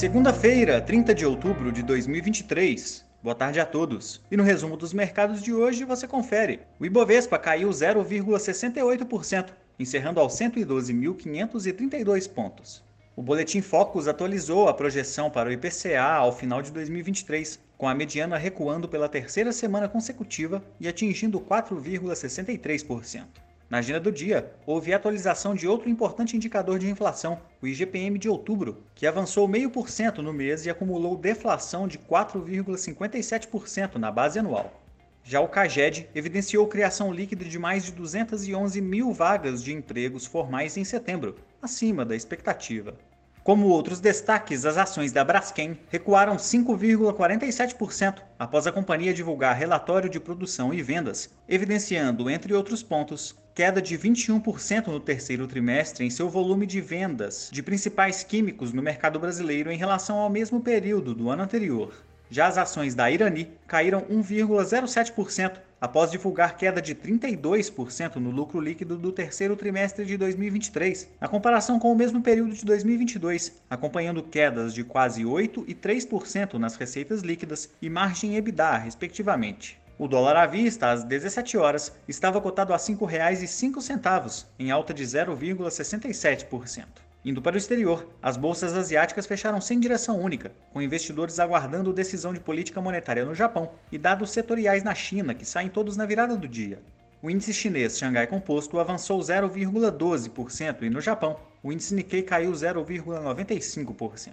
Segunda-feira, 30 de outubro de 2023. Boa tarde a todos. E no resumo dos mercados de hoje você confere. O Ibovespa caiu 0,68%, encerrando aos 112.532 pontos. O Boletim Focus atualizou a projeção para o IPCA ao final de 2023, com a mediana recuando pela terceira semana consecutiva e atingindo 4,63%. Na agenda do dia, houve atualização de outro importante indicador de inflação, o IGPM de outubro, que avançou 0,5% no mês e acumulou deflação de 4,57% na base anual. Já o CAGED evidenciou criação líquida de mais de 211 mil vagas de empregos formais em setembro, acima da expectativa. Como outros destaques, as ações da Braskem recuaram 5,47% após a companhia divulgar relatório de produção e vendas, evidenciando, entre outros pontos, queda de 21% no terceiro trimestre em seu volume de vendas de principais químicos no mercado brasileiro em relação ao mesmo período do ano anterior. Já as ações da Irani caíram 1,07% após divulgar queda de 32% no lucro líquido do terceiro trimestre de 2023, na comparação com o mesmo período de 2022, acompanhando quedas de quase 8% e 3% nas receitas líquidas e margem EBITDA, respectivamente. O dólar à vista, às 17 horas, estava cotado a R$ 5,05, em alta de 0,67%. Indo para o exterior, as bolsas asiáticas fecharam sem direção única, com investidores aguardando decisão de política monetária no Japão e dados setoriais na China, que saem todos na virada do dia. O índice chinês Xangai Composto avançou 0,12% e no Japão, o índice Nikkei caiu 0,95%.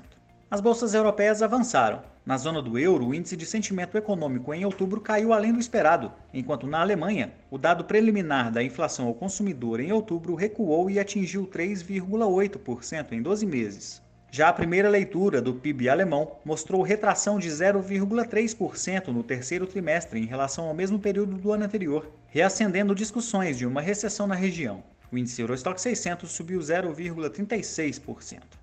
As bolsas europeias avançaram. Na zona do euro, o índice de sentimento econômico em outubro caiu além do esperado, enquanto na Alemanha, o dado preliminar da inflação ao consumidor em outubro recuou e atingiu 3,8% em 12 meses. Já a primeira leitura do PIB alemão mostrou retração de 0,3% no terceiro trimestre em relação ao mesmo período do ano anterior, reacendendo discussões de uma recessão na região. O índice Eurostock 600 subiu 0,36%.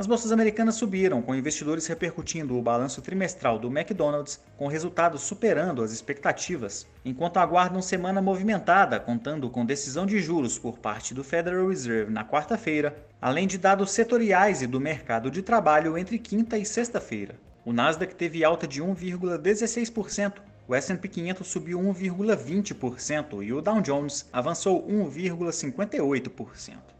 As bolsas americanas subiram, com investidores repercutindo o balanço trimestral do McDonald's, com resultados superando as expectativas, enquanto aguardam semana movimentada, contando com decisão de juros por parte do Federal Reserve na quarta-feira, além de dados setoriais e do mercado de trabalho entre quinta e sexta-feira. O Nasdaq teve alta de 1,16%, o S&P 500 subiu 1,20% e o Dow Jones avançou 1,58%.